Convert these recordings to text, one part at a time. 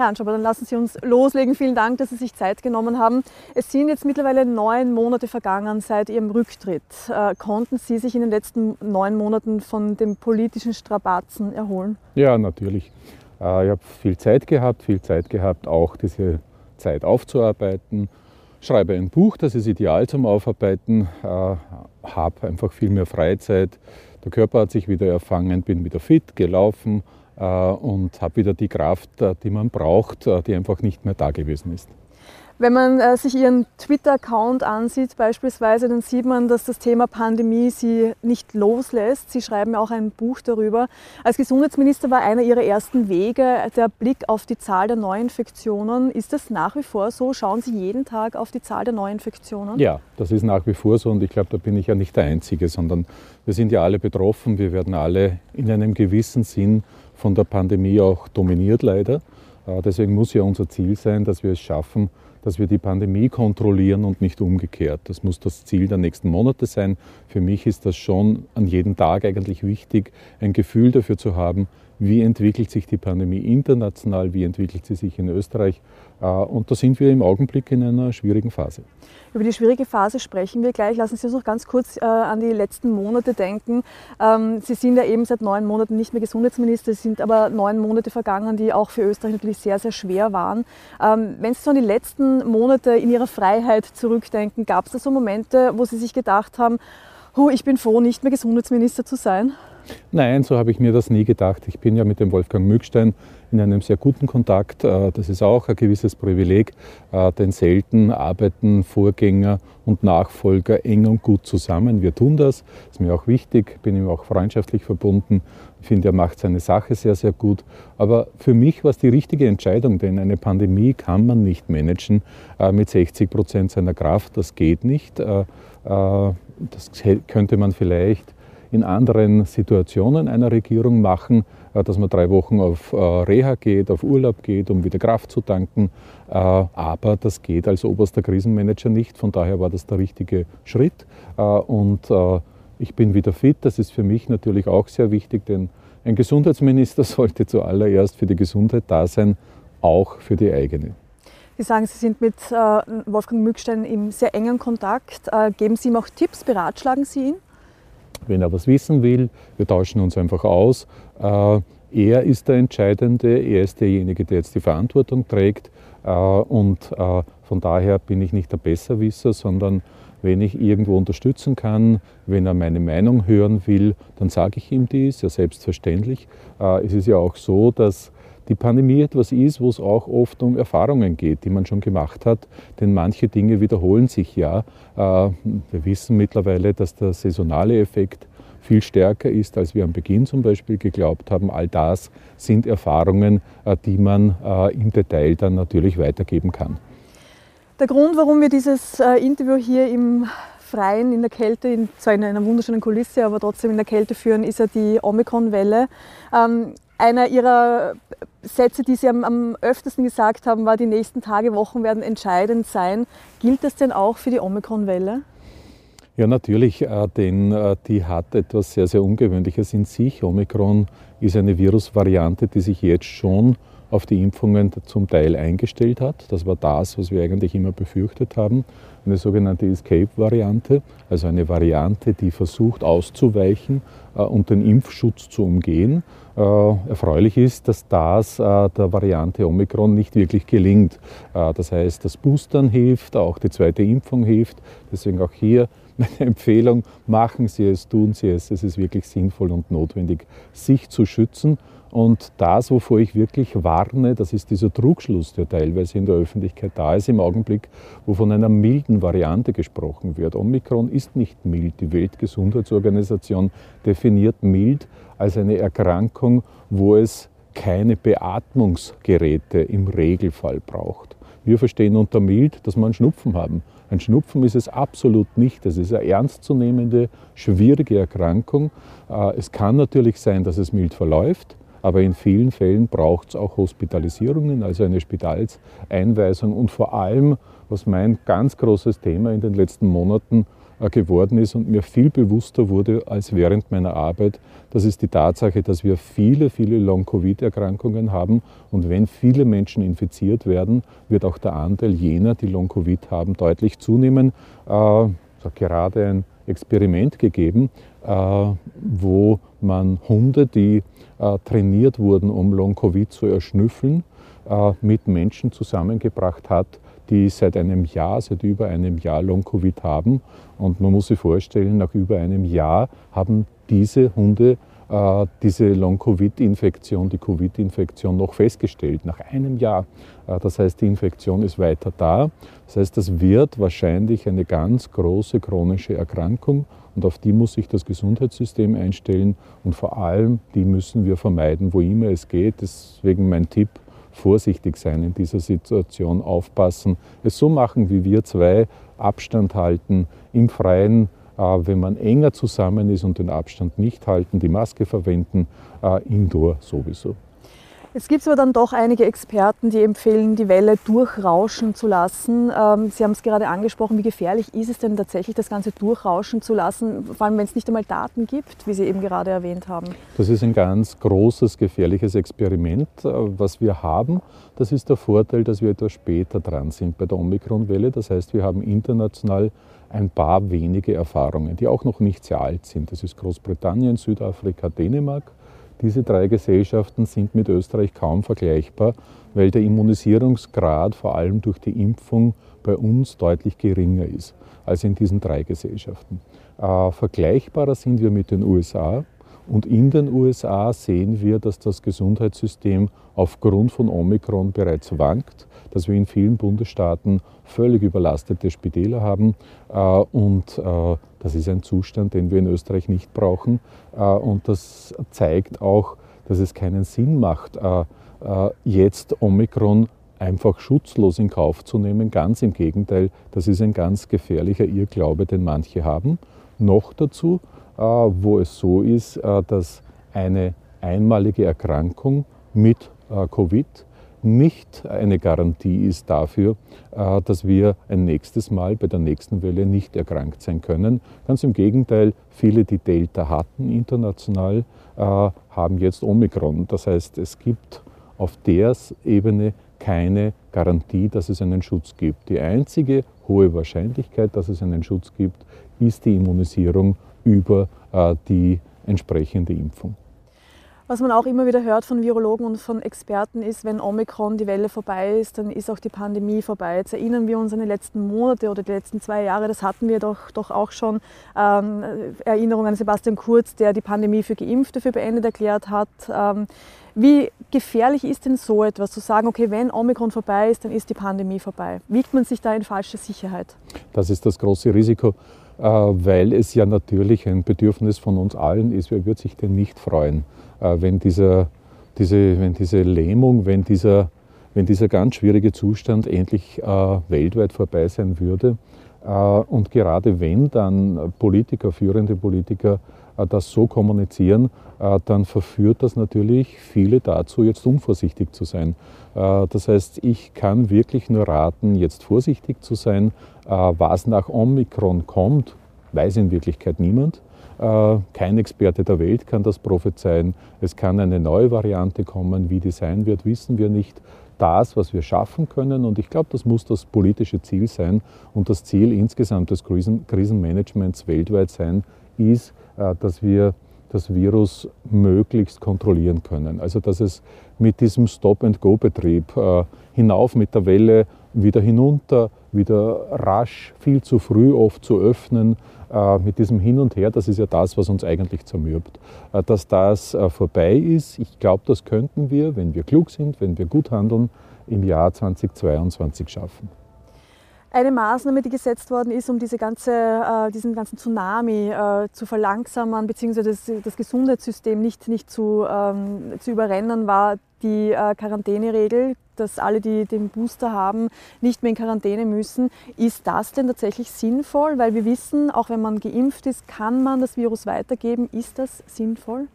Herr Anschaber, dann lassen Sie uns loslegen. Vielen Dank, dass Sie sich Zeit genommen haben. Es sind jetzt mittlerweile neun Monate vergangen seit Ihrem Rücktritt. Äh, konnten Sie sich in den letzten neun Monaten von den politischen Strapazen erholen? Ja, natürlich. Äh, ich habe viel Zeit gehabt, viel Zeit gehabt, auch diese Zeit aufzuarbeiten. Schreibe ein Buch, das ist ideal zum Aufarbeiten, äh, habe einfach viel mehr Freizeit. Der Körper hat sich wieder erfangen, bin wieder fit, gelaufen, und habe wieder die Kraft, äh, die man braucht, äh, die einfach nicht mehr da gewesen ist. Wenn man äh, sich Ihren Twitter-Account ansieht beispielsweise, dann sieht man, dass das Thema Pandemie Sie nicht loslässt. Sie schreiben auch ein Buch darüber. Als Gesundheitsminister war einer Ihrer ersten Wege der Blick auf die Zahl der Neuinfektionen. Ist das nach wie vor so? Schauen Sie jeden Tag auf die Zahl der Neuinfektionen? Ja, das ist nach wie vor so und ich glaube, da bin ich ja nicht der Einzige, sondern wir sind ja alle betroffen. Wir werden alle in einem gewissen Sinn von der Pandemie auch dominiert leider. Äh, deswegen muss ja unser Ziel sein, dass wir es schaffen, dass wir die Pandemie kontrollieren und nicht umgekehrt. Das muss das Ziel der nächsten Monate sein. Für mich ist das schon an jedem Tag eigentlich wichtig, ein Gefühl dafür zu haben, wie entwickelt sich die Pandemie international, wie entwickelt sie sich in Österreich. Äh, und da sind wir im Augenblick in einer schwierigen Phase. Über die schwierige Phase sprechen wir gleich. Lassen Sie uns noch ganz kurz äh, an die letzten Monate denken. Ähm, Sie sind ja eben seit neun Monaten nicht mehr Gesundheitsminister, es sind aber neun Monate vergangen, die auch für Österreich natürlich sehr, sehr schwer waren. Ähm, wenn Sie so an die letzten Monate in Ihrer Freiheit zurückdenken, gab es da so Momente, wo Sie sich gedacht haben, ich bin froh, nicht mehr Gesundheitsminister zu sein? Nein, so habe ich mir das nie gedacht. Ich bin ja mit dem Wolfgang Mückstein in einem sehr guten Kontakt. Äh, das ist auch ein gewisses Privileg, äh, denn selten arbeiten Vorgänger und Nachfolger eng und gut zusammen. Wir tun das, das ist mir auch wichtig, bin ihm auch freundschaftlich verbunden. Ich finde, er macht seine Sache sehr, sehr gut. Aber für mich war es die richtige Entscheidung, denn eine Pandemie kann man nicht managen äh, mit 60 Prozent seiner Kraft. Das geht nicht. Das könnte man vielleicht in anderen Situationen einer Regierung machen, äh, dass man drei Wochen auf äh, Reha geht, auf Urlaub geht, um wieder Kraft zu tanken. Äh, aber das geht als oberster Krisenmanager nicht. Von daher war das der richtige Schritt. Und ich bin wieder fit. Das ist für mich natürlich auch sehr wichtig, denn ein Gesundheitsminister sollte zuallererst für die Gesundheit da sein, auch für die eigene. Sie sagen, Sie sind mit Wolfgang Mückstein im sehr engen Kontakt. Geben Sie ihm auch Tipps, beratschlagen Sie ihn? wenn er was wissen will. Wir tauschen uns einfach aus. Äh, er ist der Entscheidende, er ist derjenige, der jetzt die Verantwortung trägt. Äh, und äh, von daher bin ich nicht der Besserwisser, sondern wenn ich irgendwo unterstützen kann, wenn er meine Meinung hören will, dann sage ich ihm dies, ja selbstverständlich. Es ist ja auch so, dass die Pandemie etwas ist, wo es auch oft um Erfahrungen geht, die man schon gemacht hat, denn manche Dinge wiederholen sich ja. Äh, wir wissen mittlerweile, dass der saisonale Effekt viel stärker ist, als wir am Beginn zum Beispiel geglaubt haben. All das sind Erfahrungen, äh, die man äh, im Detail dann natürlich weitergeben kann. Der Grund, warum wir dieses Interview hier im Freien in der Kälte, zwar in einer wunderschönen Kulisse, aber trotzdem in der Kälte führen, ist ja die Omikron-Welle. Ähm, einer ihrer Sätze, die Sie am, am öftesten gesagt haben, war, die nächsten Tage, Wochen werden entscheidend sein. Gilt das denn auch für die Omikron-Welle? Ja, natürlich, äh, denn äh, die hat etwas sehr, sehr Ungewöhnliches in sich. Omikron ist eine Virusvariante, die sich jetzt schon auf die Impfungen zum Teil eingestellt hat. Das war das, was wir eigentlich immer befürchtet haben. Eine sogenannte Escape-Variante, also eine Variante, die versucht auszuweichen äh, und den Impfschutz zu umgehen. Äh, erfreulich ist, dass das äh, der Variante Omikron nicht wirklich gelingt. Das heißt, das Boostern hilft, auch die zweite Impfung hilft. Deswegen auch hier meine Empfehlung, machen Sie es, tun Sie es. Es ist wirklich sinnvoll und notwendig, sich zu schützen. Und das, wovor ich wirklich warne, das ist dieser Trugschluss, der teilweise in der Öffentlichkeit da ist im Augenblick, wo von einer milden Variante gesprochen wird. Omikron ist nicht mild. Die Weltgesundheitsorganisation definiert mild als eine Erkrankung, wo es keine Beatmungsgeräte im Regelfall braucht. Wir verstehen unter mild, dass wir einen Schnupfen haben. Ein Schnupfen ist es absolut nicht. Das ist eine ernstzunehmende, schwierige Erkrankung. Äh, es kann natürlich sein, dass es mild verläuft. Aber in vielen Fällen braucht es auch Hospitalisierungen, also eine Spitalseinweisung und vor allem, was mein ganz großes Thema in den letzten Monaten geworden ist und mir viel bewusster wurde als während meiner Arbeit. Das ist die Tatsache, dass wir viele, viele Long-Covid-Erkrankungen haben. Und wenn viele Menschen infiziert werden, wird auch der Anteil jener, die Long-Covid haben, deutlich zunehmen. Äh, hat gerade ein Experiment gegeben, äh, wo man Hunde, die äh, trainiert wurden, um Long-Covid zu erschnüffeln, äh, mit Menschen zusammengebracht hat, die seit einem Jahr, seit über einem Jahr Long-Covid haben. Und man muss sich vorstellen, nach über einem Jahr haben diese Hunde äh, diese Long-Covid-Infektion, die Covid-Infektion noch festgestellt, nach einem Jahr. Äh, das heißt, die Infektion ist weiter da. Das heißt, das wird wahrscheinlich eine ganz große chronische Erkrankung und auf die muss sich das Gesundheitssystem einstellen und vor allem die müssen wir vermeiden, wo immer es geht. Deswegen mein Tipp, vorsichtig sein in dieser Situation, aufpassen, es so machen wie wir zwei, Abstand halten, im Freien äh, wenn man enger zusammen ist und den Abstand nicht halten, die Maske verwenden, äh, indoor sowieso. Es gibt aber dann doch einige Experten, die empfehlen, die Welle durchrauschen zu lassen. Ähm, Sie haben es gerade angesprochen, wie gefährlich ist es denn tatsächlich, das Ganze durchrauschen zu lassen, vor allem wenn es nicht einmal Daten gibt, wie Sie eben gerade erwähnt haben? Das ist ein ganz großes, gefährliches Experiment, äh, was wir haben. Das ist der Vorteil, dass wir etwas später dran sind bei der Omikron-Welle. Das heißt, wir haben international ein paar wenige Erfahrungen, die auch noch nicht sehr alt sind. Das ist Großbritannien, Südafrika, Dänemark. Diese drei Gesellschaften sind mit Österreich kaum vergleichbar, weil der Immunisierungsgrad vor allem durch die Impfung bei uns deutlich geringer ist als in diesen drei Gesellschaften. Äh, vergleichbarer sind wir mit den USA. Und in den USA sehen wir, dass das Gesundheitssystem aufgrund von Omikron bereits wankt, dass wir in vielen Bundesstaaten völlig überlastete Spitäler haben. Äh, und äh, das ist ein Zustand, den wir in Österreich nicht brauchen. Äh, und das zeigt auch, dass es keinen Sinn macht, jetzt Omikron einfach schutzlos in Kauf zu nehmen. Ganz im Gegenteil, das ist ein ganz gefährlicher Irrglaube, den manche haben. Noch dazu, wo es so ist, dass eine einmalige Erkrankung mit Covid nicht eine Garantie ist dafür, äh, dass wir ein nächstes Mal bei der nächsten Welle nicht erkrankt sein können. Ganz im Gegenteil, viele, die Delta hatten international, äh, haben jetzt Omikron. Das heißt, es gibt auf der Ebene keine Garantie, dass es einen Schutz gibt. Die einzige hohe Wahrscheinlichkeit, dass es einen Schutz gibt, ist die Immunisierung über äh, die entsprechende Impfung. Was man auch immer wieder hört von Virologen und von Experten ist, wenn Omikron die Welle vorbei ist, dann ist auch die Pandemie vorbei. Jetzt erinnern wir uns an die letzten Monate oder die letzten zwei Jahre, das hatten wir doch, doch auch schon. Ähm, Erinnerung an Sebastian Kurz, der die Pandemie für Geimpfte für beendet erklärt hat. Ähm, wie gefährlich ist denn so etwas, zu sagen, okay, wenn Omikron vorbei ist, dann ist die Pandemie vorbei? Wiegt man sich da in falsche Sicherheit? Das ist das große Risiko, weil es ja natürlich ein Bedürfnis von uns allen ist. Wer wird sich denn nicht freuen? Äh, wenn, dieser, diese, wenn diese Lähmung, wenn dieser, wenn dieser ganz schwierige Zustand endlich äh, weltweit vorbei sein würde. Äh, und gerade wenn dann Politiker, führende Politiker das so kommunizieren, dann verführt das natürlich viele dazu, jetzt unvorsichtig zu sein. Das heißt, ich kann wirklich nur raten, jetzt vorsichtig zu sein. Was nach Omikron kommt, weiß in Wirklichkeit niemand. Äh, kein Experte der Welt kann das prophezeien. Es kann eine neue Variante kommen. Wie die sein wird, wissen wir nicht. Das, was wir schaffen können, und ich glaube, das muss das politische Ziel sein und das Ziel insgesamt des Krisenmanagements weltweit sein, ist, äh, dass wir das Virus möglichst kontrollieren können. Also dass es mit diesem Stop-and-Go-Betrieb äh, hinauf mit der Welle, wieder hinunter, wieder rasch, viel zu früh oft zu öffnen, äh, mit diesem Hin und Her, das ist ja das, was uns eigentlich zermürbt. Äh, dass das äh, vorbei ist, ich glaube, das könnten wir, wenn wir klug sind, wenn wir gut handeln, im Jahr 2022 schaffen. Eine Maßnahme, die gesetzt worden ist, um diese ganze, diesen ganzen Tsunami zu verlangsamen bzw. Das, das, Gesundheitssystem nicht, nicht zu, ähm, zu überrennen, war die Quarantäneregel, dass alle, die den Booster haben, nicht mehr in Quarantäne müssen. Ist das denn tatsächlich sinnvoll? Weil wir wissen, auch wenn man geimpft ist, kann man das Virus weitergeben. Ist das sinnvoll?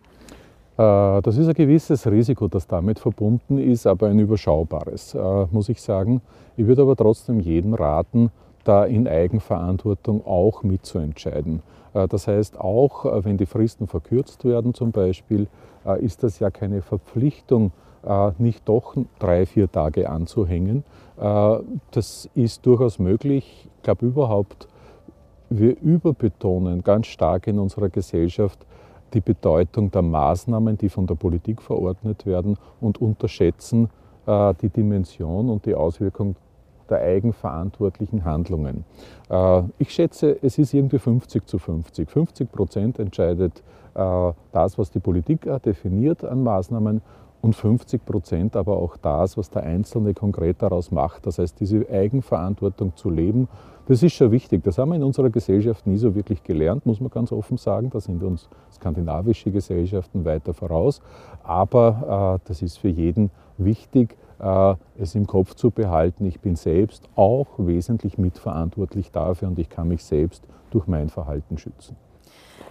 Äh, das ist ein gewisses Risiko, das damit verbunden ist, aber ein überschaubares, äh, muss ich sagen. Ich würde aber trotzdem jedem raten, da in Eigenverantwortung auch mitzuentscheiden. Das heißt, auch wenn die Fristen verkürzt werden zum Beispiel, ist das ja keine Verpflichtung, nicht doch drei, vier Tage anzuhängen. Das ist durchaus möglich. Ich glaube überhaupt, wir überbetonen ganz stark in unserer Gesellschaft die Bedeutung der Maßnahmen, die von der Politik verordnet werden und unterschätzen äh, die Dimension und die Auswirkung der eigenverantwortlichen Handlungen. Äh, ich schätze, es ist irgendwie 50 zu 50. 50 Prozent entscheidet äh, das, was die Politik äh, definiert an Maßnahmen und 50 Prozent aber auch das, was der Einzelne konkret daraus macht. Das heißt, diese Eigenverantwortung zu leben, das ist schon wichtig. Das haben wir in unserer Gesellschaft nie so wirklich gelernt, muss man ganz offen sagen. Da sind uns skandinavische Gesellschaften weiter voraus. Aber äh, das ist für jeden wichtig, äh, es im Kopf zu behalten. Ich bin selbst auch wesentlich mitverantwortlich dafür und ich kann mich selbst durch mein Verhalten schützen.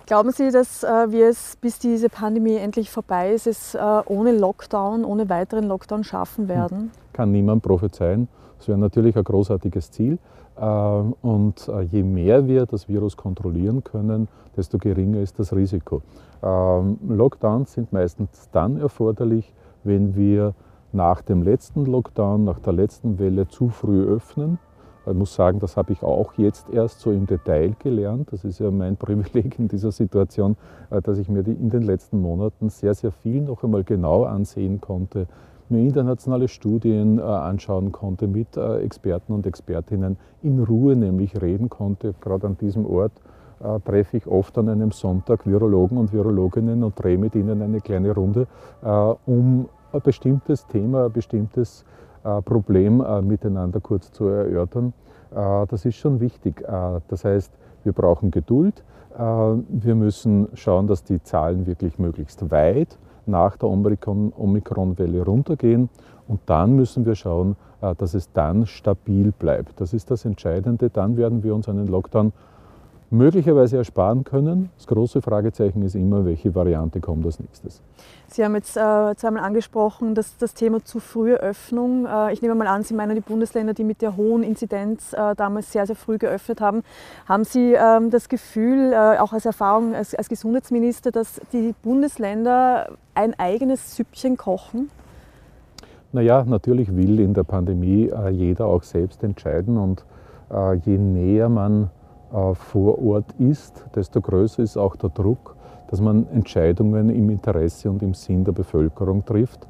Glauben Sie, dass äh, wir es, bis diese Pandemie endlich vorbei ist, es äh, ohne Lockdown, ohne weiteren Lockdown schaffen hm. werden? Kann niemand prophezeien. Das wäre natürlich ein großartiges Ziel. Ähm, und äh, je mehr wir das Virus kontrollieren können, desto geringer ist das Risiko. Ähm, Lockdowns sind meistens dann erforderlich, wenn wir nach dem letzten Lockdown, nach der letzten Welle zu früh öffnen ich muss sagen, das habe ich auch jetzt erst so im Detail gelernt. Das ist ja mein Privileg in dieser Situation, äh, dass ich mir in den letzten Monaten sehr, sehr viel noch einmal genau ansehen konnte, mir internationale Studien äh, anschauen konnte, mit äh, Experten und Expertinnen in Ruhe nämlich reden konnte. Gerade an diesem Ort treffe ich oft an einem Sonntag Virologen und Virologinnen und drehe mit ihnen eine kleine Runde, um ein bestimmtes Thema, ein bestimmtes Problem äh, miteinander kurz zu erörtern. Äh, das ist schon wichtig. Das heißt, wir brauchen Geduld. Wir müssen schauen, dass die Zahlen wirklich möglichst weit nach der Omikron-Welle runtergehen. Und dann müssen wir schauen, dass es dann stabil bleibt. Das ist das Entscheidende. Dann werden wir uns einen Lockdown möglicherweise ersparen können. Das große Fragezeichen ist immer, welche Variante kommt als nächstes. Sie haben jetzt äh, zweimal angesprochen, dass das Thema zu frühe Öffnung. Äh, ich nehme mal an, Sie meinen die Bundesländer, die mit der hohen Inzidenz äh, damals sehr, sehr früh geöffnet haben. Haben Sie ähm, das Gefühl, äh, auch als Erfahrung als, als Gesundheitsminister, dass die Bundesländer ein eigenes Süppchen kochen? Naja, natürlich will in der Pandemie äh, jeder auch selbst entscheiden und äh, je näher man vor Ort ist, desto größer ist auch der Druck, dass man Entscheidungen im Interesse und im Sinn der Bevölkerung trifft.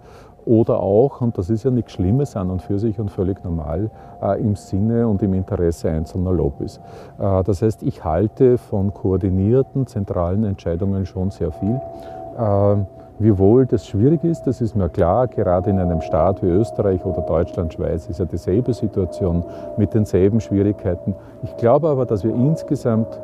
Oder auch, und das ist ja nichts Schlimmes an und für sich und völlig normal, äh, im Sinne und im Interesse einzelner Lobbys. Äh, das heißt, ich halte von koordinierten zentralen Entscheidungen schon sehr viel. Wie wohl das schwierig ist, das ist mir klar. Gerade in einem Staat wie Österreich oder Deutschland, Schweiz ist ja dieselbe Situation mit denselben Schwierigkeiten. Ich glaube aber, dass wir insgesamt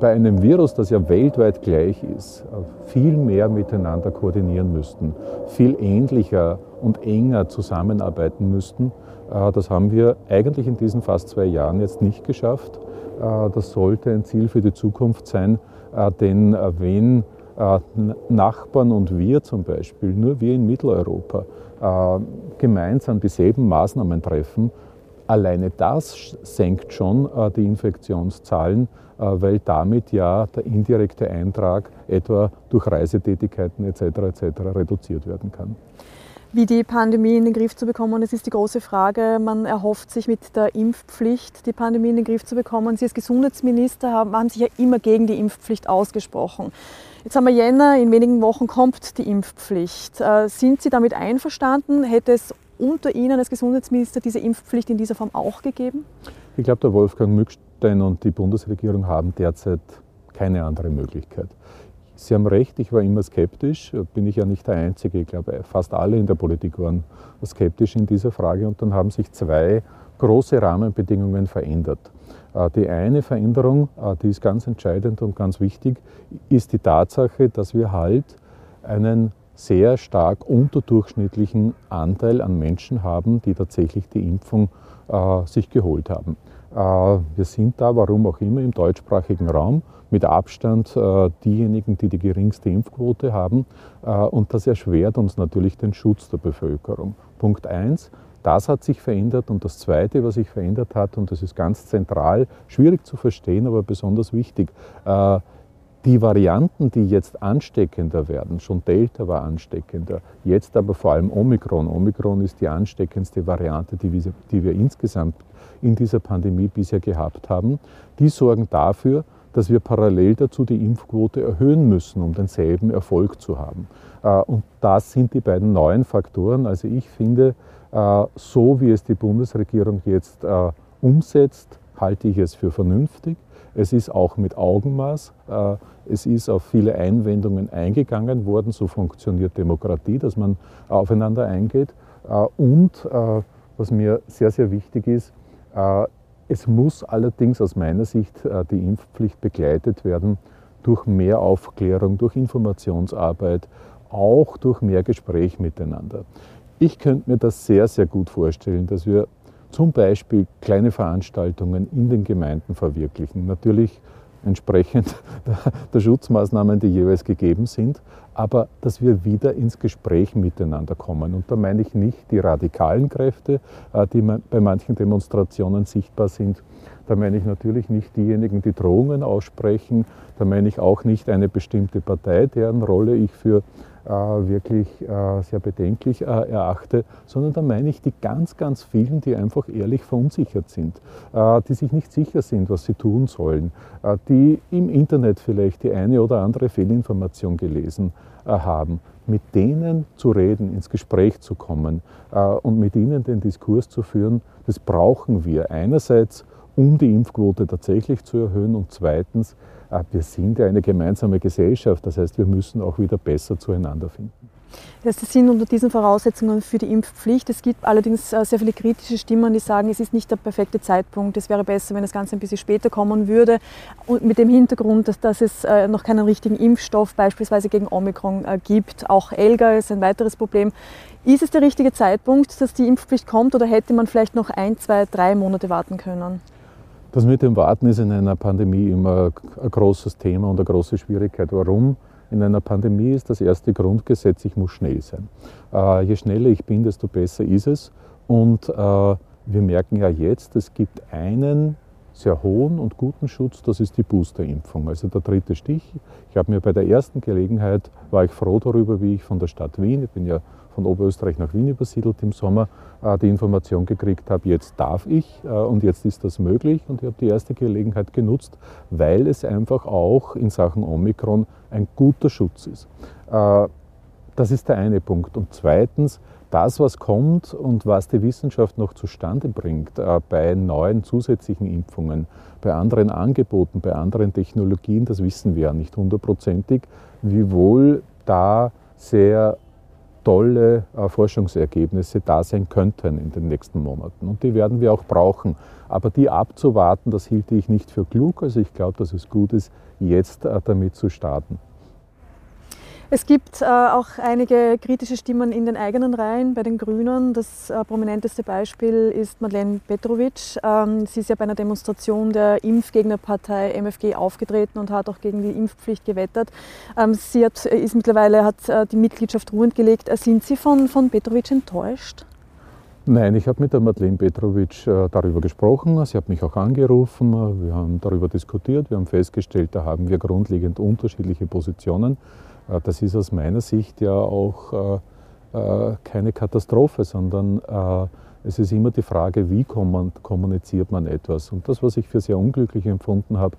bei einem Virus, das ja weltweit gleich ist, viel mehr miteinander koordinieren müssten, viel ähnlicher und enger zusammenarbeiten müssten. Äh, das haben wir eigentlich in diesen fast zwei Jahren jetzt nicht geschafft. Äh, das sollte ein Ziel für die Zukunft sein, äh, denn wenn Nachbarn und wir zum Beispiel, nur wir in Mitteleuropa, äh, gemeinsam dieselben Maßnahmen treffen, alleine das senkt schon äh, die Infektionszahlen, weil damit ja der indirekte Eintrag etwa durch Reisetätigkeiten etc. etc. reduziert werden kann wie die Pandemie in den Griff zu bekommen. Das ist die große Frage. Man erhofft sich mit der Impfpflicht, die Pandemie in den Griff zu bekommen. Sie als Gesundheitsminister haben, haben sich ja immer gegen die Impfpflicht ausgesprochen. Jetzt haben wir Jänner, in wenigen Wochen kommt die Impfpflicht. Äh, sind Sie damit einverstanden? Hätte es unter Ihnen als Gesundheitsminister diese Impfpflicht in dieser Form auch gegeben? Ich glaube, der Wolfgang Mückstein und die Bundesregierung haben derzeit keine andere Möglichkeit. Sie haben recht, ich war immer skeptisch, bin ich ja nicht der Einzige. Ich glaube, fast alle in der Politik waren skeptisch in dieser Frage und dann haben sich zwei große Rahmenbedingungen verändert. Äh, die eine Veränderung, äh, die ist ganz entscheidend und ganz wichtig, ist die Tatsache, dass wir halt einen sehr stark unterdurchschnittlichen Anteil an Menschen haben, die tatsächlich die Impfung äh, sich geholt haben. Äh, wir sind da, warum auch immer, im deutschsprachigen Raum mit Abstand äh, diejenigen, die die geringste Impfquote haben. Äh, und das erschwert uns natürlich den Schutz der Bevölkerung. Punkt eins. Das hat sich verändert und das Zweite, was sich verändert hat, und das ist ganz zentral, schwierig zu verstehen, aber besonders wichtig, äh, die Varianten, die jetzt ansteckender werden, schon Delta war ansteckender, jetzt aber vor allem Omikron. Omikron ist die ansteckendste Variante, die wir, die wir insgesamt in dieser Pandemie bisher gehabt haben. Die sorgen dafür, dass wir parallel dazu die Impfquote erhöhen müssen, um denselben Erfolg zu haben. Äh, und das sind die beiden neuen Faktoren. Also ich finde, äh, so wie es die Bundesregierung jetzt äh, umsetzt, halte ich es für vernünftig. Es ist auch mit Augenmaß. Es ist auf viele Einwendungen eingegangen worden. So funktioniert Demokratie, dass man aufeinander eingeht. Und was mir sehr, sehr wichtig ist, es muss allerdings aus meiner Sicht die Impfpflicht begleitet werden durch mehr Aufklärung, durch Informationsarbeit, auch durch mehr Gespräch miteinander. Ich könnte mir das sehr, sehr gut vorstellen, dass wir zum Beispiel kleine Veranstaltungen in den Gemeinden verwirklichen. Natürlich entsprechend der Schutzmaßnahmen, die jeweils gegeben sind, aber dass wir wieder ins Gespräch miteinander kommen. Und da meine ich nicht die radikalen Kräfte, äh, die bei manchen Demonstrationen sichtbar sind. Da meine ich natürlich nicht diejenigen, die Drohungen aussprechen. Da meine ich auch nicht eine bestimmte Partei, deren Rolle ich für wirklich äh, sehr bedenklich äh, erachte, sondern da meine ich die ganz, ganz vielen, die einfach ehrlich verunsichert sind, die sich nicht sicher sind, was sie tun sollen, die im Internet vielleicht die eine oder andere Fehlinformation gelesen haben, mit denen zu reden, ins Gespräch zu kommen und mit ihnen den Diskurs zu führen, das brauchen wir einerseits, um die Impfquote tatsächlich zu erhöhen und zweitens, äh, wir sind ja eine gemeinsame Gesellschaft, das heißt, wir müssen auch wieder besser zueinander finden. Das sind unter diesen Voraussetzungen für die Impfpflicht. Es gibt allerdings äh, sehr viele kritische Stimmen, die sagen, es ist nicht der perfekte Zeitpunkt. Es wäre besser, wenn das Ganze ein bisschen später kommen würde. Und mit dem Hintergrund, dass, dass es äh, noch keinen richtigen Impfstoff beispielsweise gegen Omikron gibt. Auch Elga ist ein weiteres Problem. Ist es der richtige Zeitpunkt, dass die Impfpflicht kommt oder hätte man vielleicht noch ein, zwei, drei Monate warten können? Das mit dem Warten ist in einer Pandemie immer ein großes Thema und eine große Schwierigkeit. Warum? In einer Pandemie ist das erste Grundgesetz, ich muss schnell sein. Äh, je schneller ich bin, desto besser ist es. Und äh, wir merken ja jetzt, es gibt einen sehr hohen und guten Schutz, das ist die Boosterimpfung, also der dritte Stich. Ich habe mir bei der ersten Gelegenheit, war ich froh darüber, wie ich von der Stadt Wien, ich bin ja von Oberösterreich nach Wien übersiedelt im Sommer, äh, die Information gekriegt habe, jetzt darf ich äh, und jetzt ist das möglich. Und ich habe die erste Gelegenheit genutzt, weil es einfach auch in Sachen Omikron ein guter Schutz ist. Äh, das ist der eine Punkt. Und zweitens, das, was kommt und was die Wissenschaft noch zustande bringt bei neuen zusätzlichen Impfungen, bei anderen Angeboten, bei anderen Technologien, das wissen wir ja nicht hundertprozentig, wiewohl da sehr tolle äh, Forschungsergebnisse da sein könnten in den nächsten Monaten. Und die werden wir auch brauchen. Aber die abzuwarten, das hielte ich nicht für klug. Also ich glaube, dass es gut ist, jetzt äh, damit zu starten. Es gibt äh, auch einige kritische Stimmen in den eigenen Reihen bei den Grünen. Das äh, prominenteste Beispiel ist Madeleine Petrovic. Ähm, sie ist ja bei einer Demonstration der Impfgegnerpartei MFG aufgetreten und hat auch gegen die Impfpflicht gewettert. Ähm, sie hat, ist mittlerweile hat äh, die Mitgliedschaft ruhend gelegt. Äh, sind Sie von, von Petrovic enttäuscht? Nein, ich habe mit der Madeleine Petrovic äh, darüber gesprochen. Sie hat mich auch angerufen. Wir haben darüber diskutiert. Wir haben festgestellt, da haben wir grundlegend unterschiedliche Positionen. Äh, das ist aus meiner Sicht ja auch äh, äh, keine Katastrophe, sondern es ist immer die Frage, wie kommuniziert man etwas. Und das, was ich für sehr unglücklich empfunden habe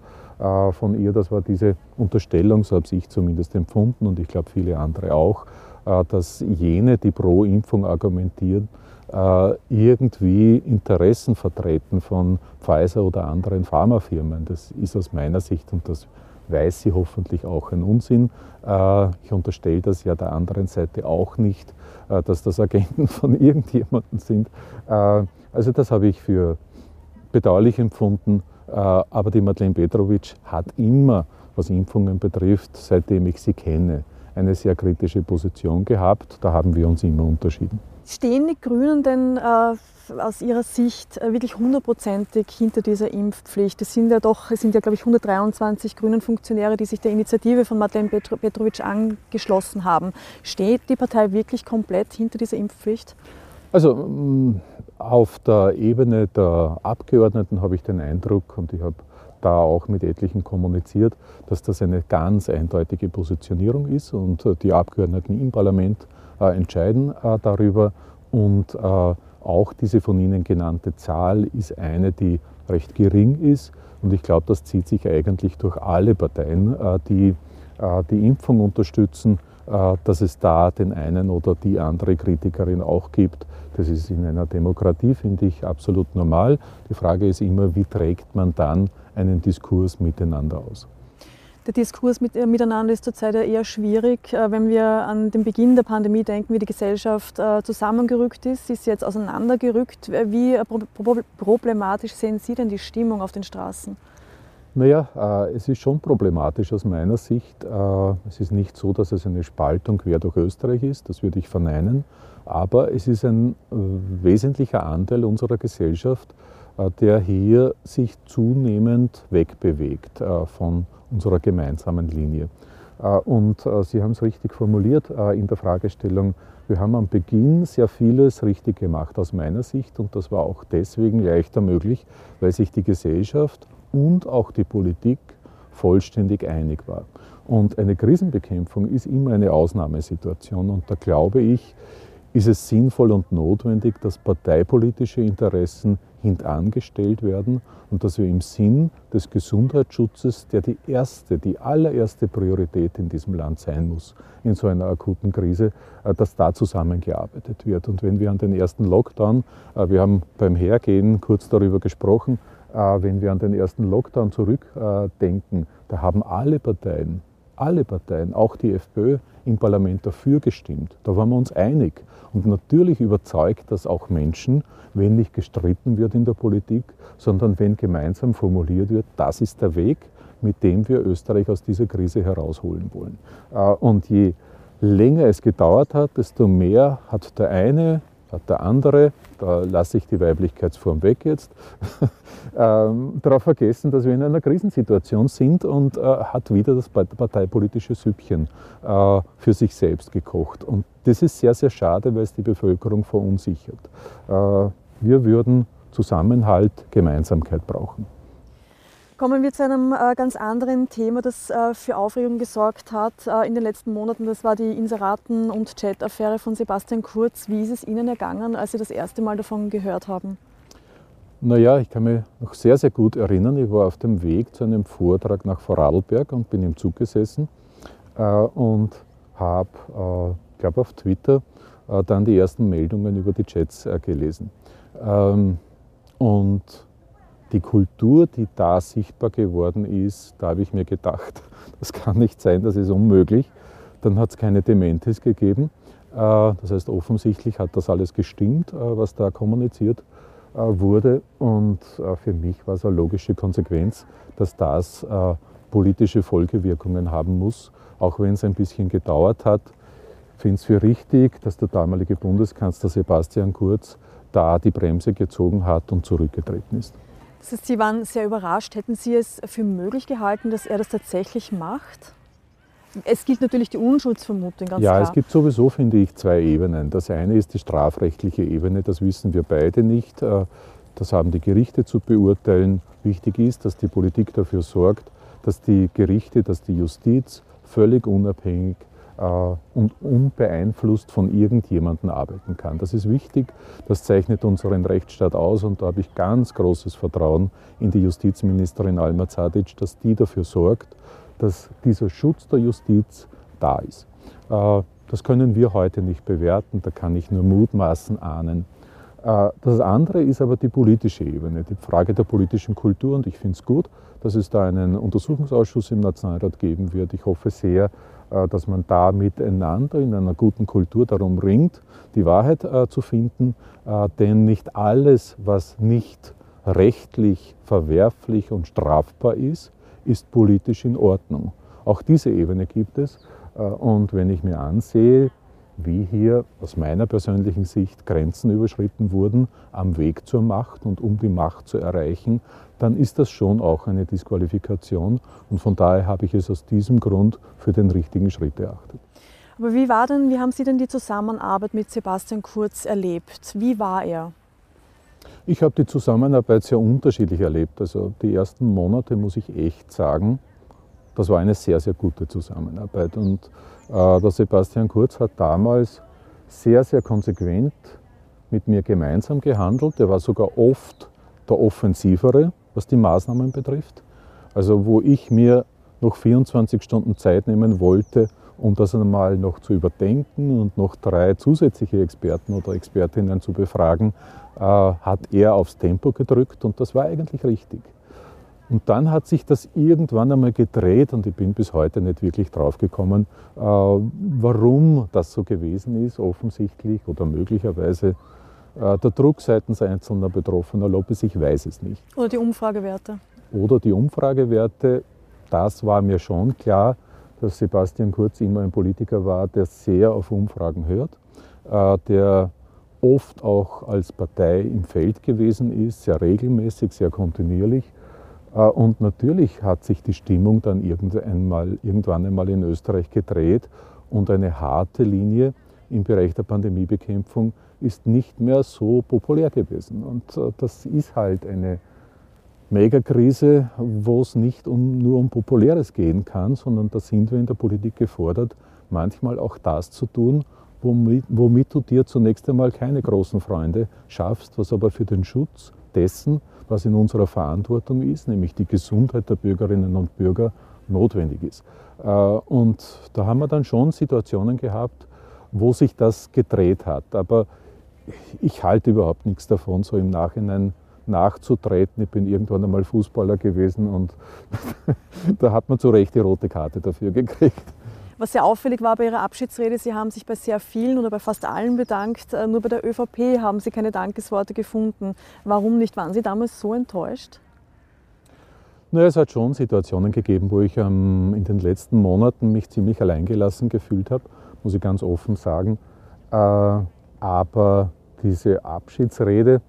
von ihr, das war diese Unterstellung, so habe ich zumindest empfunden und ich glaube viele andere auch, dass jene, die pro Impfung argumentieren, irgendwie Interessen vertreten von Pfizer oder anderen Pharmafirmen. Das ist aus meiner Sicht, und das weiß sie hoffentlich auch ein Unsinn. Äh, ich unterstelle das ja der anderen Seite auch nicht, äh, dass das Agenten von irgendjemandem sind. Äh, also das habe ich für bedauerlich empfunden. Aber die Madeleine Petrovic hat immer, was Impfungen betrifft, seitdem ich sie kenne, eine sehr kritische Position gehabt. Da haben wir uns immer unterschieden. Stehen die Grünen denn äh, aus Ihrer Sicht äh, wirklich hundertprozentig hinter dieser Impfpflicht? Es sind ja doch, es sind ja glaube ich 123 grünen Funktionäre, die sich der Initiative von Madeleine Petrovic angeschlossen haben. Steht die Partei wirklich komplett hinter dieser Impfpflicht? Also mm, auf der Ebene der Abgeordneten habe ich den Eindruck, und ich habe da auch mit etlichen kommuniziert, dass das eine ganz eindeutige Positionierung ist und äh, die Abgeordneten im Parlament entscheiden äh, darüber und äh, auch diese von Ihnen genannte Zahl ist eine, die recht gering ist und ich glaube, das zieht sich eigentlich durch alle Parteien, äh, die äh, die Impfung unterstützen, dass es da den einen oder die andere Kritikerin auch gibt. Das ist in einer Demokratie, finde ich, absolut normal. Die Frage ist immer, wie trägt man dann einen Diskurs miteinander aus. Der Diskurs mit, äh, miteinander ist zurzeit ja eher schwierig. Äh, wenn wir an den Beginn der Pandemie denken, wie die Gesellschaft äh, zusammengerückt ist, sie ist jetzt auseinandergerückt. Wie problematisch sehen Sie denn die Stimmung auf den Straßen? Naja, es ist schon problematisch aus meiner Sicht. es ist nicht so, dass es eine Spaltung quer durch Österreich ist, das würde ich verneinen, aber es ist ein wesentlicher Anteil unserer Gesellschaft, äh, der hier sich zunehmend wegbewegt äh, von unserer gemeinsamen Linie. Äh, und Sie haben es richtig formuliert in der Fragestellung, wir haben am Beginn sehr vieles richtig gemacht aus meiner Sicht und das war auch deswegen leichter möglich, weil sich die Gesellschaft und auch die Politik vollständig einig war. Und eine Krisenbekämpfung ist immer eine Ausnahmesituation und da glaube ich, ist es sinnvoll und notwendig, dass parteipolitische Interessen hintangestellt werden und dass wir im Sinn des Gesundheitsschutzes, der die erste, die allererste Priorität in diesem Land sein muss, in so einer akuten Krise, äh, dass da zusammengearbeitet wird. Und wenn wir an den ersten Lockdown, äh, wir haben beim Hergehen kurz darüber gesprochen, äh, wenn wir an den ersten Lockdown zurückdenken, da haben alle Parteien, alle Parteien, auch die FPÖ im Parlament dafür gestimmt. Da waren wir uns einig. Und natürlich überzeugt das auch Menschen, wenn nicht gestritten wird in der Politik, sondern wenn gemeinsam formuliert wird, das ist der Weg, mit dem wir Österreich aus dieser Krise herausholen wollen. Äh, und je länger es gedauert hat, desto mehr hat der eine der andere, da lasse ich die Weiblichkeitsform weg jetzt, ähm, darauf vergessen, dass wir in einer Krisensituation sind und äh, hat wieder das parteipolitische Süppchen äh, für sich selbst gekocht. Und das ist sehr, sehr schade, weil es die Bevölkerung verunsichert. Äh, wir würden Zusammenhalt, Gemeinsamkeit brauchen. Kommen wir zu einem äh, ganz anderen Thema, das äh, für Aufregung gesorgt hat äh, in den letzten Monaten. Das war die Inseraten- und Chat-Affäre von Sebastian Kurz. Wie ist es Ihnen ergangen, als Sie das erste Mal davon gehört haben? Naja, ich kann mich noch sehr, sehr gut erinnern. Ich war auf dem Weg zu einem Vortrag nach Vorarlberg und bin im Zug gesessen und habe, ich glaube auf Twitter, dann die ersten Meldungen über die Chats gelesen. Ähm, und die Kultur, die da sichtbar geworden ist, da habe ich mir gedacht, das kann nicht sein, das ist unmöglich. Dann hat es keine Dementis gegeben. Äh, das heißt, offensichtlich hat das alles gestimmt, äh, was da kommuniziert äh, wurde. Und für mich war es eine logische Konsequenz, dass das politische Folgewirkungen haben muss, auch wenn es ein bisschen gedauert hat. Ich finde es für richtig, dass der damalige Bundeskanzler Sebastian Kurz da die Bremse gezogen hat und zurückgetreten ist. Das heißt, Sie waren sehr überrascht. Hätten Sie es für möglich gehalten, dass er das tatsächlich macht? Es gilt natürlich die Unschuldsvermutung, ganz ja, klar. Ja, es gibt sowieso, finde ich, zwei Ebenen. Das eine ist die strafrechtliche Ebene, das wissen wir beide nicht. Äh, das haben die Gerichte zu beurteilen. Wichtig ist, dass die Politik dafür sorgt, dass die Gerichte, dass die Justiz völlig unabhängig und unbeeinflusst von irgendjemandem arbeiten kann. Das ist wichtig, das zeichnet unseren Rechtsstaat aus und da habe ich ganz großes Vertrauen in die Justizministerin Alma Zadic, dass die dafür sorgt, dass dieser Schutz der Justiz da ist. Äh, das können wir heute nicht bewerten, da kann ich nur mutmaßen, ahnen. Äh, das andere ist aber die politische Ebene, die Frage der politischen Kultur und ich finde es gut, dass es da einen Untersuchungsausschuss im Nationalrat geben wird. Ich hoffe sehr, äh, dass man da miteinander in einer guten Kultur darum ringt, die Wahrheit äh, zu finden. Äh, denn nicht alles, was nicht rechtlich verwerflich und strafbar ist, ist politisch in Ordnung. Auch diese Ebene gibt es. Und wenn ich mir ansehe, wie hier aus meiner persönlichen Sicht Grenzen überschritten wurden am Weg zur Macht und um die Macht zu erreichen, dann ist das schon auch eine Disqualifikation. Und von daher habe ich es aus diesem Grund für den richtigen Schritt erachtet. Aber wie war denn, wie haben Sie denn die Zusammenarbeit mit Sebastian Kurz erlebt? Wie war er? Ich habe die Zusammenarbeit sehr unterschiedlich erlebt. Also die ersten Monate muss ich echt sagen, das war eine sehr, sehr gute Zusammenarbeit. Und der Sebastian Kurz hat damals sehr, sehr konsequent mit mir gemeinsam gehandelt. Er war sogar oft der Offensivere, was die Maßnahmen betrifft. Also wo ich mir noch 24 Stunden Zeit nehmen wollte, um das einmal noch zu überdenken und noch drei zusätzliche Experten oder Expertinnen zu befragen, äh, hat er aufs Tempo gedrückt und das war eigentlich richtig. Und dann hat sich das irgendwann einmal gedreht und ich bin bis heute nicht wirklich drauf gekommen, äh, warum das so gewesen ist, offensichtlich oder möglicherweise äh, der Druck seitens einzelner Betroffener Lopez, ich weiß es nicht. Oder die Umfragewerte. Oder die Umfragewerte, das war mir schon klar, dass Sebastian Kurz immer ein Politiker war, der sehr auf Umfragen hört, äh, der oft auch als Partei im Feld gewesen ist, sehr regelmäßig, sehr kontinuierlich. Äh, und natürlich hat sich die Stimmung dann irgendwann einmal in Österreich gedreht und eine harte Linie im Bereich der Pandemiebekämpfung ist nicht mehr so populär gewesen. Und äh, das ist halt eine Megakrise, wo es nicht um, nur um Populäres gehen kann, sondern da sind wir in der Politik gefordert, manchmal auch das zu tun, womit, womit du dir zunächst einmal keine großen Freunde schaffst, was aber für den Schutz dessen, was in unserer Verantwortung ist, nämlich die Gesundheit der Bürgerinnen und Bürger, notwendig ist. Äh, und da haben wir dann schon Situationen gehabt, wo sich das gedreht hat. Aber ich halte überhaupt nichts davon, so im Nachhinein nachzutreten. Ich bin irgendwann einmal Fußballer gewesen und da hat man zu Recht die rote Karte dafür gekriegt. Was sehr auffällig war bei Ihrer Abschiedsrede, Sie haben sich bei sehr vielen oder bei fast allen bedankt. Äh, nur bei der ÖVP haben Sie keine Dankesworte gefunden. Warum nicht? Waren Sie damals so enttäuscht? Naja, es hat schon Situationen gegeben, wo ich ähm, in den letzten Monaten mich ziemlich alleingelassen gefühlt habe, muss ich ganz offen sagen. Äh, aber diese Abschiedsrede,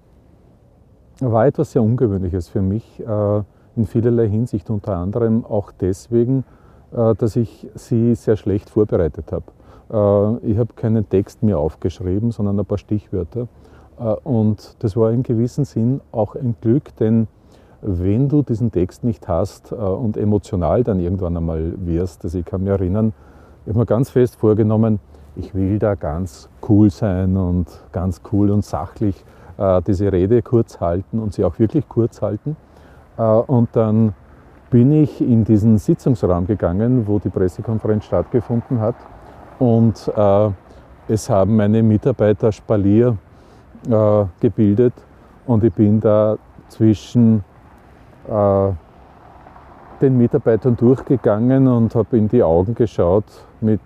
war etwas sehr Ungewöhnliches für mich äh, in vielerlei Hinsicht, unter anderem auch deswegen, dass ich sie sehr schlecht vorbereitet habe. Äh, ich habe keinen Text mehr aufgeschrieben, sondern ein paar Stichwörter. Und das war in gewissem Sinn auch ein Glück, denn wenn du diesen Text nicht hast und emotional dann irgendwann einmal wirst, also ich kann mich erinnern, ich habe mir ganz fest vorgenommen, ich will da ganz cool sein und ganz cool und sachlich äh, diese Rede kurz halten und sie auch wirklich kurz halten. Äh, und dann bin ich in diesen Sitzungsraum gegangen, wo die Pressekonferenz stattgefunden hat. Und äh, es haben meine Mitarbeiter Spalier äh, gebildet und ich bin da zwischen äh, den Mitarbeitern durchgegangen und habe in die Augen geschaut, mit,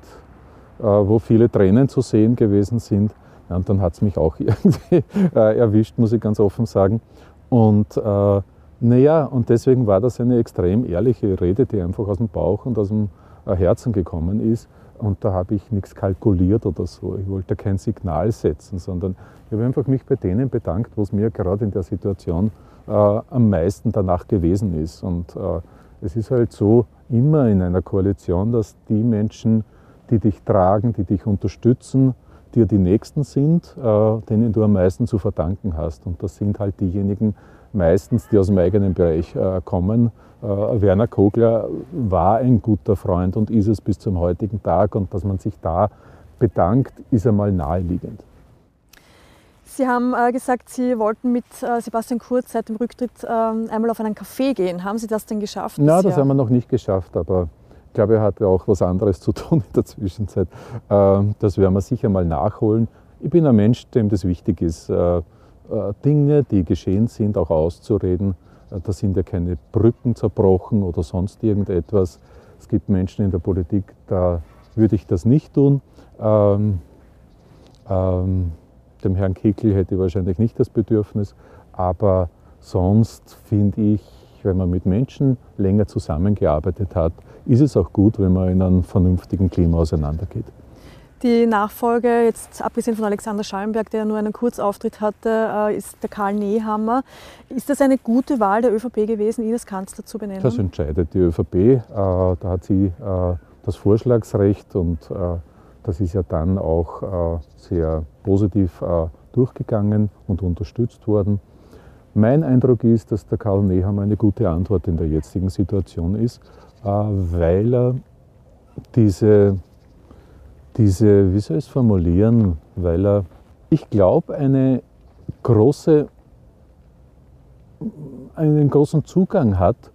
äh, wo viele Tränen zu sehen gewesen sind. Ja, und dann hat es mich auch irgendwie äh, erwischt, muss ich ganz offen sagen. Und äh, naja, und deswegen war das eine extrem ehrliche Rede, die einfach aus dem Bauch und aus dem äh, Herzen gekommen ist. Und da habe ich nichts kalkuliert oder so. Ich wollte kein Signal setzen, sondern ich habe einfach mich bei denen bedankt, wo es mir gerade in der Situation äh, am meisten danach gewesen ist. Und äh, es ist halt so immer in einer Koalition, dass die Menschen, die dich tragen, die dich unterstützen, dir die Nächsten sind, äh, denen du am meisten zu verdanken hast. Und das sind halt diejenigen meistens, die aus dem eigenen Bereich äh, kommen. Äh, Werner Kogler war ein guter Freund und ist es bis zum heutigen Tag. Und dass man sich da bedankt, ist einmal naheliegend. Sie haben äh, gesagt, Sie wollten mit äh, Sebastian Kurz seit dem Rücktritt ähm, einmal auf einen Café gehen. Haben Sie das denn geschafft? Na, das haben wir noch nicht geschafft, aber ich glaube, er hatte auch was anderes zu tun in der Zwischenzeit. Ähm, das werden wir sicher mal nachholen. Ich bin ein Mensch, dem das wichtig ist, äh, Dinge, die geschehen sind, auch auszureden. Äh, da sind ja keine Brücken zerbrochen oder sonst irgendetwas. Es gibt Menschen in der Politik, da würde ich das nicht tun. Ähm, ähm, dem Herrn Kickel hätte ich wahrscheinlich nicht das Bedürfnis, aber sonst finde ich, wenn man mit Menschen länger zusammengearbeitet hat, ist es auch gut, wenn man in einem vernünftigen Klima auseinandergeht. Die Nachfolge, jetzt abgesehen von Alexander Schallenberg, der nur einen Kurzauftritt hatte, äh, ist der Karl Nehammer. Ist das eine gute Wahl der ÖVP gewesen, ihn als Kanzler zu benennen? Das entscheidet die ÖVP. Äh, da hat sie äh, das Vorschlagsrecht und das ist ja dann auch sehr positiv durchgegangen und unterstützt worden. Mein Eindruck ist, dass der Karl Nehammer eine gute Antwort in der jetzigen Situation ist, weil er diese, diese wie soll ich es formulieren, weil er, ich glaube, eine große, einen großen Zugang hat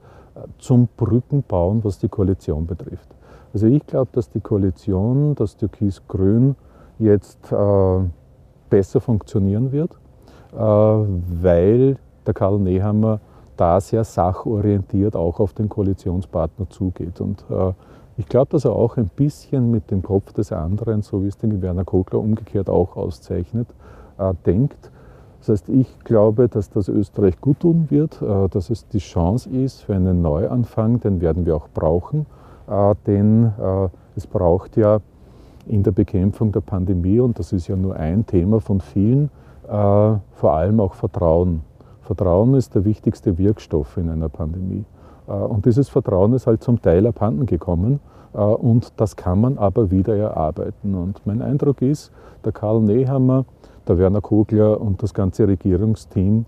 zum Brückenbauen, was die Koalition betrifft. Also ich glaube, dass die Koalition, das Türkis-Grün jetzt äh, besser funktionieren wird, äh, weil der Karl Nehammer da sehr sachorientiert auch auf den Koalitionspartner zugeht. Und äh, ich glaube, dass er auch ein bisschen mit dem Kopf des anderen, so wie es den Werner Kogler umgekehrt auch auszeichnet, äh, denkt. Das heißt, ich glaube, dass das Österreich gut tun wird, äh, dass es die Chance ist für einen Neuanfang, den werden wir auch brauchen, äh, denn äh, es braucht ja in der Bekämpfung der Pandemie, und das ist ja nur ein Thema von vielen, vor allem auch Vertrauen. Vertrauen ist der wichtigste Wirkstoff in einer Pandemie. Und dieses Vertrauen ist halt zum Teil abhanden gekommen. Und das kann man aber wieder erarbeiten. Und mein Eindruck ist, der Karl Nehammer der Werner Kogler und das ganze Regierungsteam,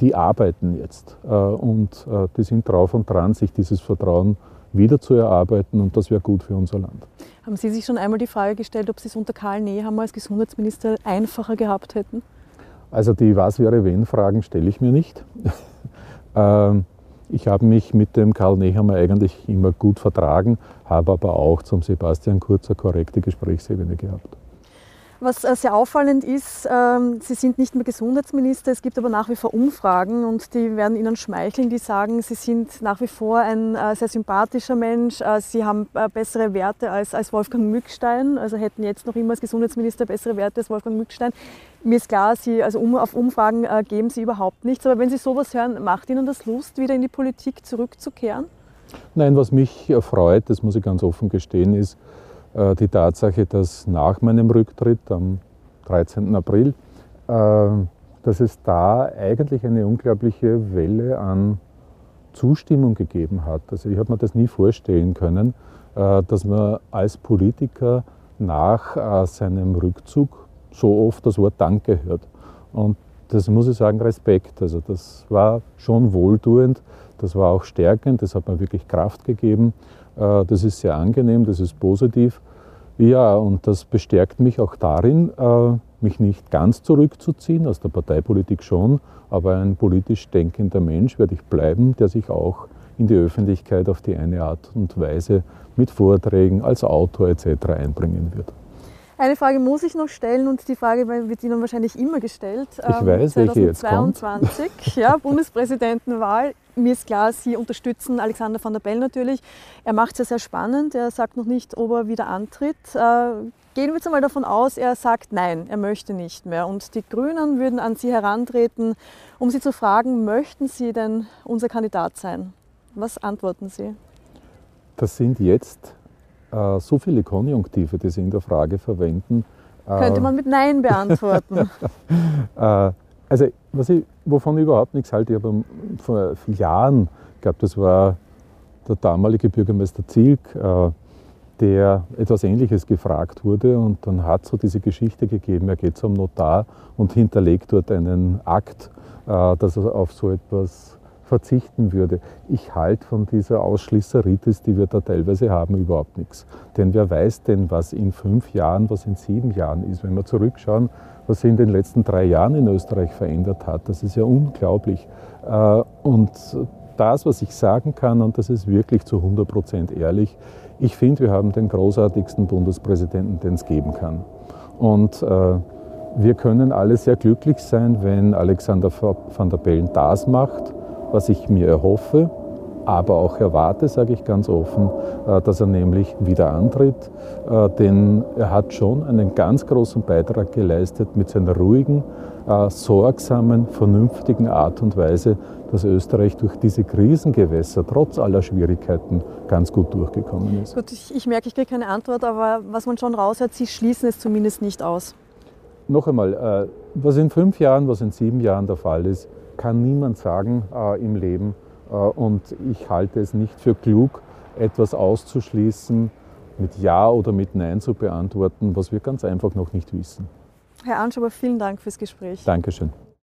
die arbeiten jetzt äh, und äh, die sind drauf und dran, sich dieses Vertrauen wieder zu erarbeiten und das wäre gut für unser Land. Haben Sie sich schon einmal die Frage gestellt, ob Sie es unter Karl Nehammer als Gesundheitsminister einfacher gehabt hätten? Also die Was wäre wenn Fragen stelle ich mir nicht. Ich habe mich mit dem Karl Nehammer eigentlich immer gut vertragen, habe aber auch zum Sebastian Kurz eine korrekte Gesprächsebene gehabt. Was äh, sehr auffallend ist, ähm, Sie sind nicht mehr Gesundheitsminister, es gibt aber nach wie vor Umfragen und die werden Ihnen schmeicheln, die sagen, Sie sind nach wie vor ein äh, sehr sympathischer Mensch, äh, Sie haben bessere Werte als, Wolfgang Mückstein, also hätten jetzt noch immer als Gesundheitsminister bessere Werte als Wolfgang Mückstein. Mir ist klar, Sie, also auf Umfragen geben Sie überhaupt nichts, aber wenn Sie sowas hören, macht Ihnen das Lust, wieder in die Politik zurückzukehren? Nein, was mich erfreut, das muss ich ganz offen gestehen, ist, die Tatsache, dass nach meinem Rücktritt am 13. April, äh, dass es da eigentlich eine unglaubliche Welle an Zustimmung gegeben hat. Also ich habe mir das nie vorstellen können, äh, dass man als Politiker nach seinem Rückzug so oft das Wort Danke hört. Und das muss ich sagen, Respekt. Also das war schon wohltuend, das war auch stärkend, das hat mir wirklich Kraft gegeben. Das ist sehr angenehm, das ist positiv. Ja, und das bestärkt mich auch darin, äh, mich nicht ganz zurückzuziehen, aus der Parteipolitik schon, aber ein politisch denkender Mensch werde ich bleiben, der sich auch in die Öffentlichkeit auf die eine Art und Weise mit Vorträgen als Autor etc. einbringen wird. Eine Frage muss ich noch stellen und die Frage wird Ihnen wahrscheinlich immer gestellt. Ich ähm, weiß, 2022, welche jetzt kommt. ja, Bundespräsidentenwahl mir ist klar, Sie unterstützen Alexander van der Bell natürlich. Er macht es ja sehr spannend. Er sagt noch nicht, ob er wieder antritt. Äh, gehen wir jetzt einmal davon aus, er sagt nein, er möchte nicht mehr. Und die Grünen würden an Sie herantreten, um Sie zu fragen, möchten Sie denn unser Kandidat sein? Was antworten Sie? Das sind jetzt äh, so viele Konjunktive, die Sie in der Frage verwenden. Könnte man mit Nein beantworten. äh, also, was ich, wovon ich überhaupt nichts halte, ich habe vor Jahren, ich glaube, das war der damalige Bürgermeister Zielk, äh, der etwas Ähnliches gefragt wurde und dann hat es so diese Geschichte gegeben, er geht zum Notar und hinterlegt dort einen Akt, äh, dass er auf so etwas verzichten würde. Ich halte von dieser Ausschließeritis, die wir da teilweise haben, überhaupt nichts. Denn wer weiß denn, was in fünf Jahren, was in sieben Jahren ist. Wenn wir zurückschauen, was sich in den letzten drei Jahren in Österreich verändert hat, das ist ja unglaublich. Äh, und das, was ich sagen kann, und das ist wirklich zu 100 Prozent ehrlich, ich finde, wir haben den großartigsten Bundespräsidenten, den es geben kann. Und äh, wir können alle sehr glücklich sein, wenn Alexander van der Bellen das macht, was ich mir erhoffe, aber auch erwarte, sage ich ganz offen, äh, dass er nämlich wieder antritt. Äh, denn er hat schon einen ganz großen Beitrag geleistet mit seiner ruhigen, äh, sorgsamen, vernünftigen Art und Weise, dass Österreich durch diese Krisengewässer trotz aller Schwierigkeiten ganz gut durchgekommen ist. Gut, ich, ich merke, ich kriege keine Antwort, aber was man schon raushört, Sie schließen es zumindest nicht aus. Noch einmal, was in fünf Jahren, was in sieben Jahren der Fall ist, kann niemand sagen äh, im Leben. Äh, und ich halte es nicht für klug, etwas auszuschließen, mit Ja oder mit Nein zu beantworten, was wir ganz einfach noch nicht wissen. Herr Anschober, vielen Dank fürs Gespräch. Dankeschön.